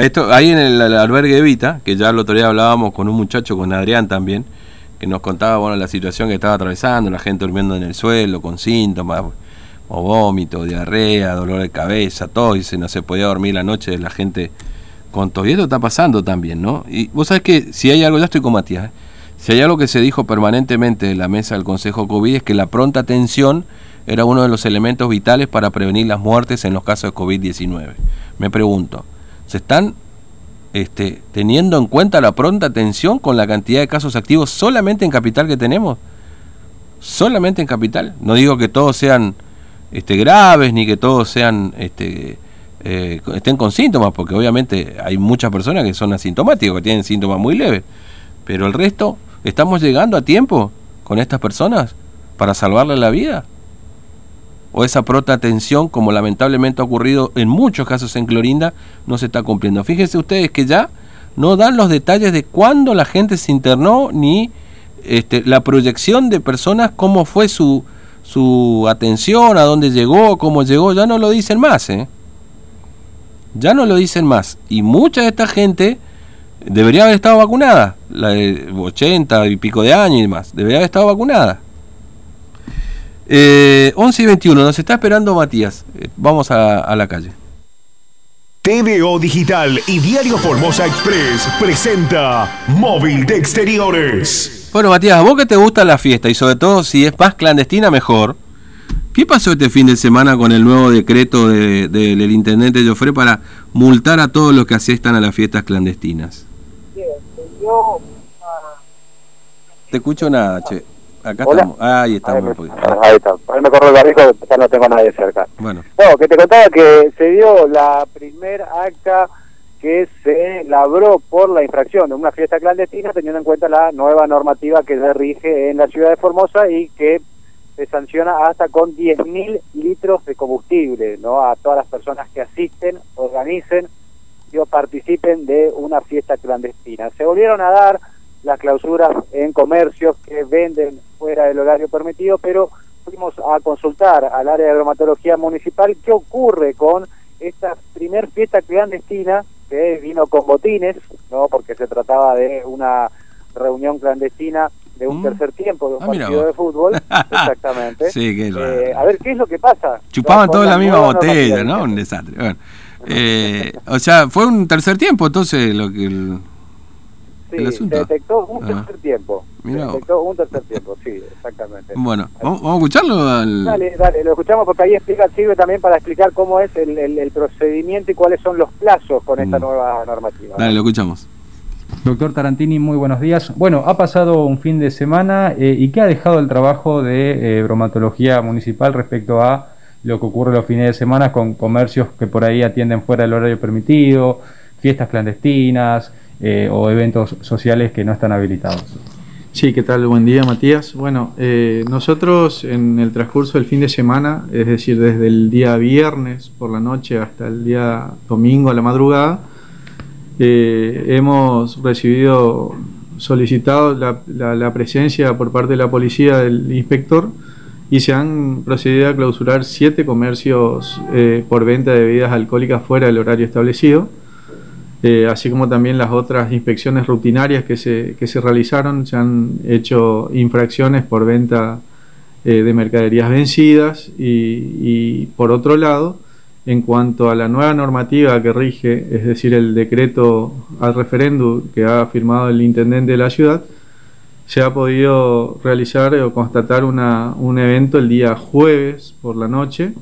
Esto, ahí en el, albergue Evita, que ya el otro día hablábamos con un muchacho, con Adrián también, que nos contaba bueno, la situación que estaba atravesando, la gente durmiendo en el suelo, con síntomas, o vómito, diarrea, dolor de cabeza, todo, y se no se podía dormir la noche, la gente con todo. Y esto está pasando también, ¿no? Y vos sabés que si hay algo, ya estoy con Matías, ¿eh? si hay algo que se dijo permanentemente en la mesa del Consejo COVID es que la pronta atención era uno de los elementos vitales para prevenir las muertes en los casos de COVID-19. Me pregunto, se están este, teniendo en cuenta la pronta atención con la cantidad de casos activos solamente en capital que tenemos. Solamente en capital. No digo que todos sean este, graves ni que todos sean este, eh, estén con síntomas, porque obviamente hay muchas personas que son asintomáticos, que tienen síntomas muy leves. Pero el resto, ¿estamos llegando a tiempo con estas personas para salvarle la vida? O esa prota atención, como lamentablemente ha ocurrido en muchos casos en Clorinda, no se está cumpliendo. Fíjense ustedes que ya no dan los detalles de cuándo la gente se internó, ni este, la proyección de personas, cómo fue su, su atención, a dónde llegó, cómo llegó, ya no lo dicen más. ¿eh? Ya no lo dicen más. Y mucha de esta gente debería haber estado vacunada, la de 80 y pico de años y demás, debería haber estado vacunada. Eh, 11 y 21, nos está esperando Matías. Eh, vamos a, la calle. TVO Digital y Diario Formosa Express presenta Móvil de Exteriores. Bueno, Matías, vos que te gusta la fiesta y sobre todo si es más clandestina, mejor. ¿Qué pasó este fin de semana con el nuevo decreto del intendente Joffre para multar a todos los que asistan a las fiestas clandestinas? Te escucho nada, che. Acá estamos. ahí estamos. Ahí, está. Ahí me corro el barrijo, ya no tengo a nadie cerca. Bueno. Bueno, que te contaba que se dio la primer acta que se labró por la infracción de una fiesta clandestina teniendo en cuenta la nueva normativa que se rige en la ciudad de Formosa y que se sanciona hasta con 10.000 litros de combustible ¿no? a todas las personas que asisten, organicen o participen de una fiesta clandestina. Se volvieron a dar las clausuras en comercios que venden fuera del horario permitido, pero fuimos a consultar al área de bromatología municipal qué ocurre con esta primer fiesta clandestina que vino con botines, no porque se trataba de una reunión clandestina de un mm. tercer tiempo de un ah, partido de fútbol, exactamente. sí, qué eh, a ver qué es lo que pasa. Chupaban toda la, misma botella, ¿no? Un desastre. Bueno, eh, o sea, fue un tercer tiempo, entonces lo que Sí, se detectó un ah. tercer tiempo. Se detectó un tercer tiempo, sí, exactamente. Bueno, ¿vamos, a escucharlo? Dale, dale, lo escuchamos porque ahí explica, sirve también para explicar cómo es el, el, procedimiento y cuáles son los plazos con esta mm. nueva normativa. Dale, lo escuchamos. Doctor Tarantini, muy buenos días. Bueno, ha pasado un fin de semana eh, y ¿qué ha dejado el trabajo de eh, bromatología municipal respecto a lo que ocurre los fines de semana con comercios que por ahí atienden fuera del horario permitido, fiestas clandestinas, eh, o eventos sociales que no están habilitados. Sí, ¿qué tal? Buen día, Matías. Bueno, eh, nosotros en el transcurso del fin de semana, es decir, desde el día viernes por la noche hasta el día domingo a la madrugada, eh, hemos recibido, solicitado la, presencia por parte de la policía del inspector y se han procedido a clausurar siete comercios por venta de bebidas alcohólicas fuera del horario establecido. Eh, así como también las otras inspecciones rutinarias que se, que se realizaron, se han hecho infracciones por venta eh, de mercaderías vencidas y, por otro lado, en cuanto a la nueva normativa que rige, es decir, el decreto al referéndum que ha firmado el intendente de la ciudad, se ha podido realizar o constatar una, un evento el día jueves por la noche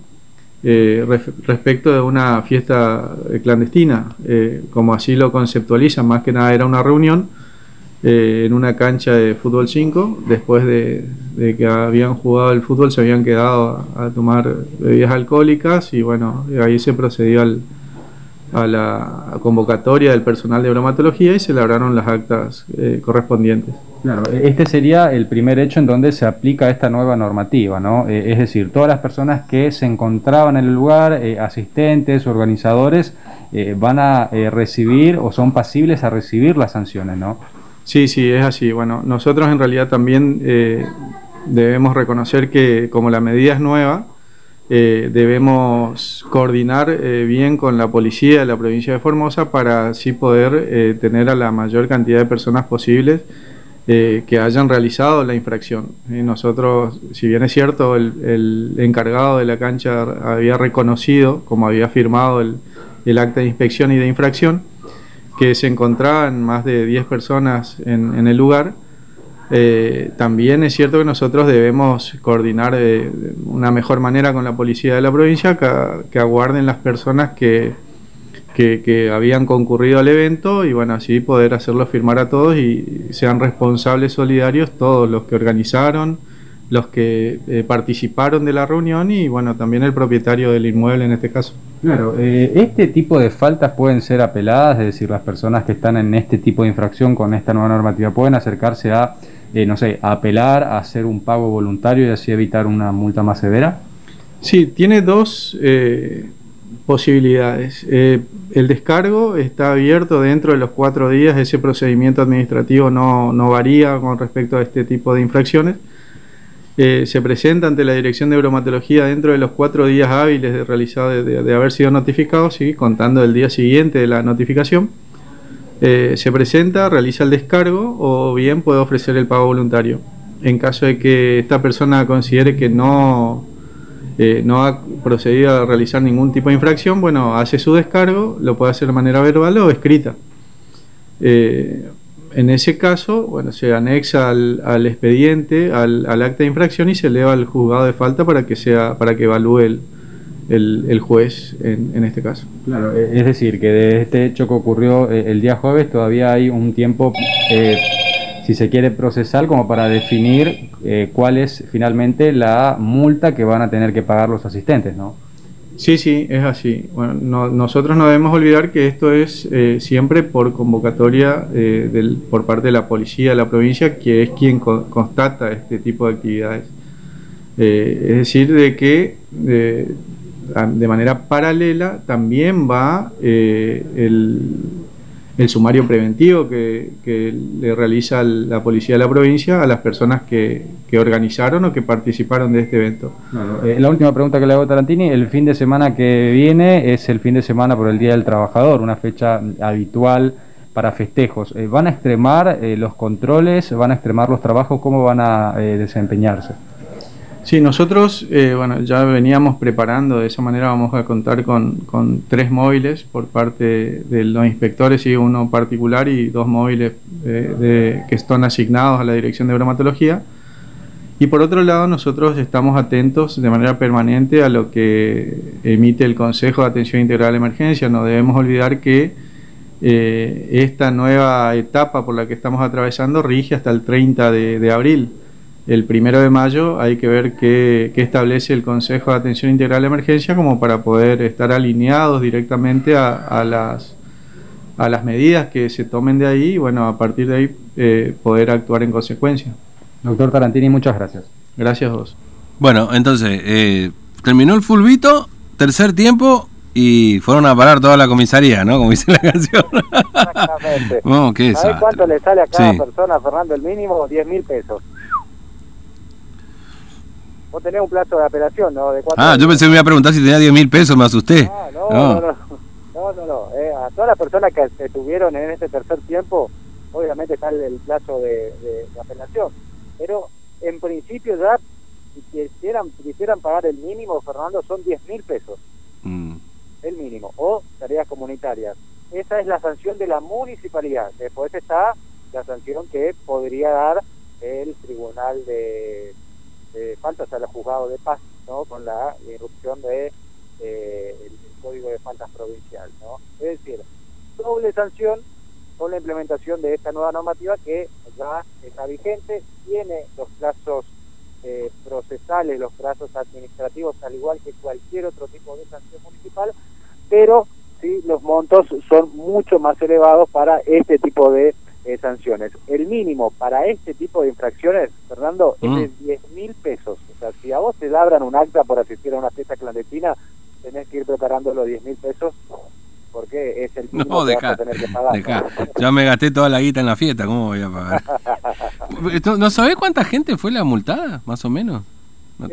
eh, respecto de una fiesta eh, clandestina, eh, como así lo conceptualizan, más que nada era una reunión en una cancha de fútbol 5, después de, que habían jugado el fútbol se habían quedado a, tomar bebidas alcohólicas y bueno, ahí se procedió al, a la convocatoria del personal de bromatología y se labraron las actas correspondientes. Claro, este sería el primer hecho en donde se aplica esta nueva normativa, ¿no? Eh, es decir, todas las personas que se encontraban en el lugar, eh, asistentes, organizadores, eh, van a recibir o son pasibles a recibir las sanciones, ¿no? Sí, sí, es así. Bueno, nosotros en realidad también debemos reconocer que como la medida es nueva, eh, debemos coordinar eh, bien con la policía de la provincia de Formosa para así poder eh, tener a la mayor cantidad de personas posibles que hayan realizado la infracción. Nosotros, si bien es cierto, el, encargado de la cancha había reconocido, como había firmado el, acta de inspección y de infracción, que se encontraban más de 10 personas en el lugar, eh, también es cierto que nosotros debemos coordinar de, una mejor manera con la policía de la provincia que, aguarden las personas que, que, habían concurrido al evento y bueno, así poder hacerlo firmar a todos y sean responsables solidarios todos los que organizaron, los que eh, participaron de la reunión y bueno, también el propietario del inmueble en este caso. Claro, eh, este tipo de faltas pueden ser apeladas, es decir, las personas que están en este tipo de infracción con esta nueva normativa pueden acercarse a eh, no sé, apelar a hacer un pago voluntario y así evitar una multa más severa? Sí, tiene dos eh, posibilidades. Eh, el descargo está abierto dentro de los cuatro días, ese procedimiento administrativo no, varía con respecto a este tipo de infracciones. se presenta ante la Dirección de Bromatología dentro de los cuatro días hábiles de, realizado de, haber sido notificado, ¿sí? contando el día siguiente de la notificación. Eh, se presenta, realiza el descargo o bien puede ofrecer el pago voluntario. En caso de que esta persona considere que no, eh, no ha procedido a realizar ningún tipo de infracción, bueno, hace su descargo, lo puede hacer de manera verbal o escrita. Eh, en ese caso, bueno, se anexa al, expediente, al, acta de infracción y se eleva al juzgado de falta para que sea, para que evalúe el, el, juez en, este caso. Claro, e, es decir, que de este hecho que ocurrió eh, el día jueves todavía hay un tiempo, eh, si se quiere procesar, como para definir eh, cuál es finalmente la multa que van a tener que pagar los asistentes, ¿no? Sí, sí, es así. Bueno, nosotros no debemos olvidar que esto es siempre por convocatoria del, por parte de la policía de la provincia, que es quien constata este tipo de actividades. es decir, de que de manera paralela también va eh, el, sumario preventivo que, le realiza la policía de la provincia a las personas que, organizaron o que participaron de este evento. Eh, la última pregunta que le hago a Tarantini, el fin de semana que viene es el fin de semana por el Día del Trabajador, una fecha habitual para festejos. Eh, ¿Van a extremar los controles? ¿Van a extremar los trabajos? ¿Cómo van a desempeñarse? Sí, nosotros eh, bueno, ya veníamos preparando, de esa manera vamos a contar con, tres móviles por parte de los inspectores y uno particular y dos móviles eh, que están asignados a la Dirección de Bromatología. Y por otro lado, nosotros estamos atentos de manera permanente a lo que emite el Consejo de Atención Integral de Emergencia. No debemos olvidar que eh, esta nueva etapa por la que estamos atravesando rige hasta el 30 de abril el primero de mayo hay que ver qué, establece el Consejo de Atención Integral de Emergencia como para poder estar alineados directamente a, las, a las medidas que se tomen de ahí y bueno, a partir de ahí eh, poder actuar en consecuencia. Doctor Tarantini, muchas gracias. Gracias a vos. Bueno, entonces, eh, terminó el fulbito, tercer tiempo y fueron a parar toda la comisaría, ¿no? Como dice la canción. Exactamente. ¿Sabes cuánto le sale a cada persona, Fernando, el mínimo? 10 mil pesos vos tenés un plazo de apelación, ¿no? De ah, yo pensé que me iba a preguntar si tenía 10 mil pesos, me asusté. Ah, no, no, no, no, no, no. Eh, a todas las personas que estuvieron en este tercer tiempo, obviamente está el, plazo de, apelación. Pero en principio ya, si quisieran, quisieran pagar el mínimo, Fernando, son 10 mil pesos. Mm. El mínimo. O tareas comunitarias. Esa es la sanción de la municipalidad. Después está la sanción que podría dar el tribunal de eh, faltas al juzgado de paz, ¿no? Con la irrupción de eh, el, código de faltas provincial, ¿no? Es decir, doble sanción con la implementación de esta nueva normativa que ya está vigente, tiene los plazos eh, procesales, los plazos administrativos, al igual que cualquier otro tipo de sanción municipal, pero sí los montos son mucho más elevados para este tipo de eh, sanciones. El mínimo para este tipo de infracciones, Fernando, es de 10 mm. mil pesos. O sea, si a vos te labran un acta por asistir a una fiesta clandestina, tenés que ir preparando los 10 mil pesos porque es el mínimo que vas a tener que pagar. Ya me gasté toda la guita en la fiesta, ¿cómo voy a pagar? ¿No sabés cuánta gente fue la multada, más o menos? No,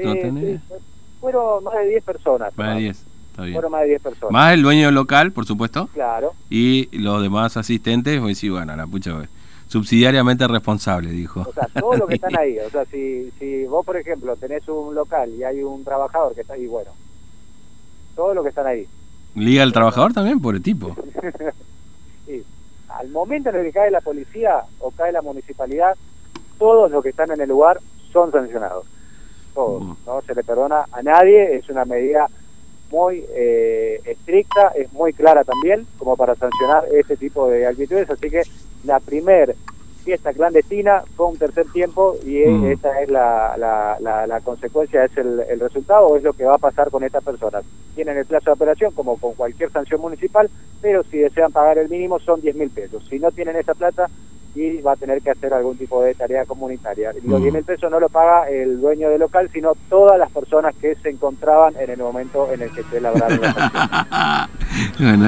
fueron más de 10 personas. Más de 10. Fueron más de 10 personas. Más el dueño local, por supuesto. Claro. Y los demás asistentes, pues sí, bueno, la pucha, subsidiariamente responsable, dijo. O sea, todos los que están ahí. O sea, si, si vos, por ejemplo, tenés un local y hay un trabajador que está ahí, bueno, todos los que están ahí. ¿Liga el trabajador también? Por el tipo. sí. Al momento en el que cae la policía o cae la municipalidad, todos los que están en el lugar son sancionados. Todos. Mm. No se le perdona a nadie. Es una medida muy eh, estricta, es muy clara también, como para sancionar este tipo de actitudes. Así que la primer fiesta clandestina fue un tercer tiempo y mm. esta es la, la, la, consecuencia, es el, el, resultado es lo que va a pasar con estas personas. Tienen el plazo de operación como con cualquier sanción municipal, pero si desean pagar el mínimo son 10 mil pesos. Si no tienen esa plata, y va a tener que hacer algún tipo de tarea comunitaria. Los 10 mil pesos no lo paga el dueño del local, sino todas las personas que se encontraban en el momento en el que se labraron la bueno,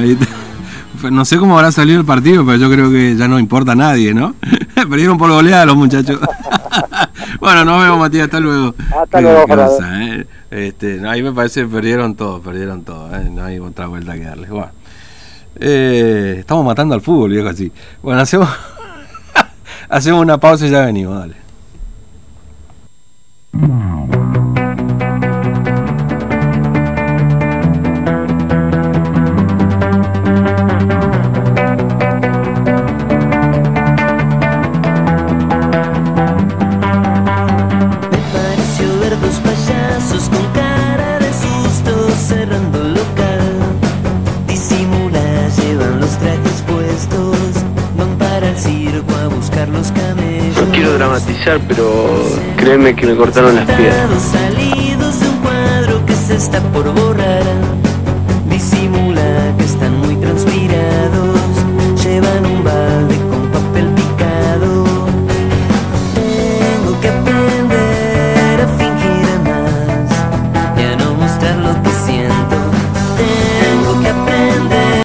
no sé cómo habrá salido el partido, pero yo creo que ya no importa a nadie, ¿no? Perdieron por goleada los muchachos. bueno, nos vemos, Matías, hasta luego. Hasta luego, cosa, ¿eh? este, Ahí me parece que perdieron todo, perdieron todo. ¿eh? No hay otra vuelta que darles. Bueno. Eh, estamos matando al fútbol, viejo, así. Bueno, hacemos... Hacemos una pausa y ya venimos, dale. Pero créeme que me cortaron las piernas.